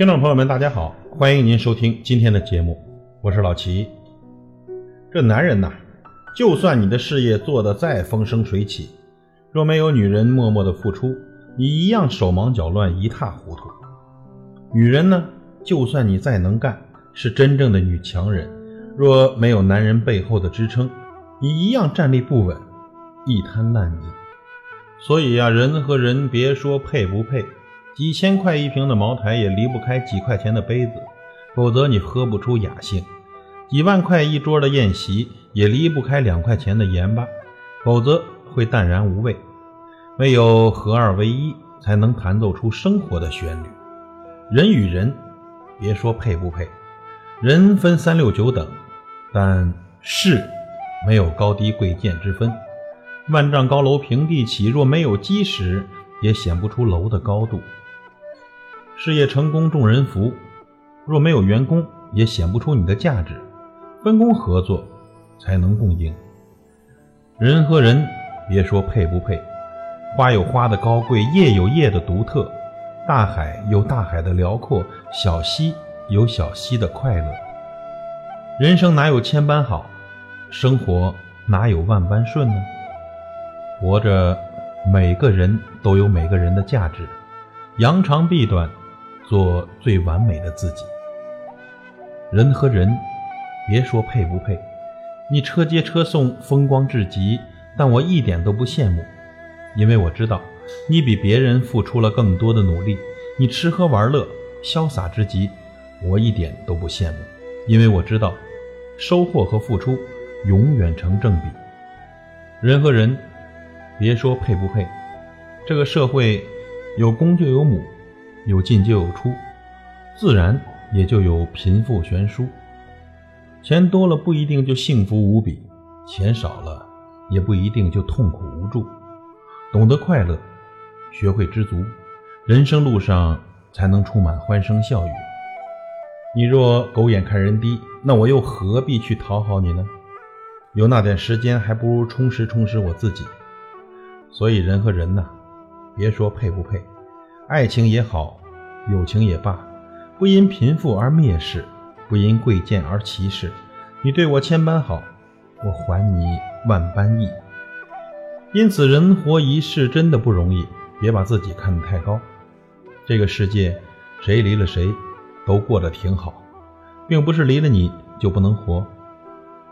听众朋友们，大家好，欢迎您收听今天的节目，我是老齐。这男人呐，就算你的事业做得再风生水起，若没有女人默默的付出，你一样手忙脚乱，一塌糊涂。女人呢，就算你再能干，是真正的女强人，若没有男人背后的支撑，你一样站立不稳，一滩烂泥。所以呀，人和人别说配不配。几千块一瓶的茅台也离不开几块钱的杯子，否则你喝不出雅兴；几万块一桌的宴席也离不开两块钱的盐巴，否则会淡然无味。唯有合二为一，才能弹奏出生活的旋律。人与人，别说配不配，人分三六九等，但事没有高低贵贱之分。万丈高楼平地起，若没有基石，也显不出楼的高度。事业成功，众人福；若没有员工，也显不出你的价值。分工合作，才能共赢。人和人，别说配不配，花有花的高贵，叶有叶的独特，大海有大海的辽阔，小溪有小溪的快乐。人生哪有千般好，生活哪有万般顺呢？活着，每个人都有每个人的价值，扬长避短。做最完美的自己。人和人，别说配不配，你车接车送，风光至极，但我一点都不羡慕，因为我知道你比别人付出了更多的努力。你吃喝玩乐，潇洒之极，我一点都不羡慕，因为我知道收获和付出永远成正比。人和人，别说配不配，这个社会有公就有母。有进就有出，自然也就有贫富悬殊。钱多了不一定就幸福无比，钱少了也不一定就痛苦无助。懂得快乐，学会知足，人生路上才能充满欢声笑语。你若狗眼看人低，那我又何必去讨好你呢？有那点时间，还不如充实充实我自己。所以人和人呐，别说配不配。爱情也好，友情也罢，不因贫富而蔑视，不因贵贱而歧视。你对我千般好，我还你万般义。因此，人活一世真的不容易，别把自己看得太高。这个世界，谁离了谁，都过得挺好，并不是离了你就不能活。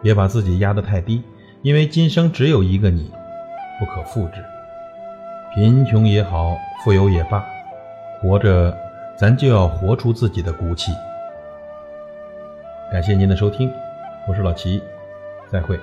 别把自己压得太低，因为今生只有一个你，不可复制。贫穷也好，富有也罢。活着，咱就要活出自己的骨气。感谢您的收听，我是老齐，再会。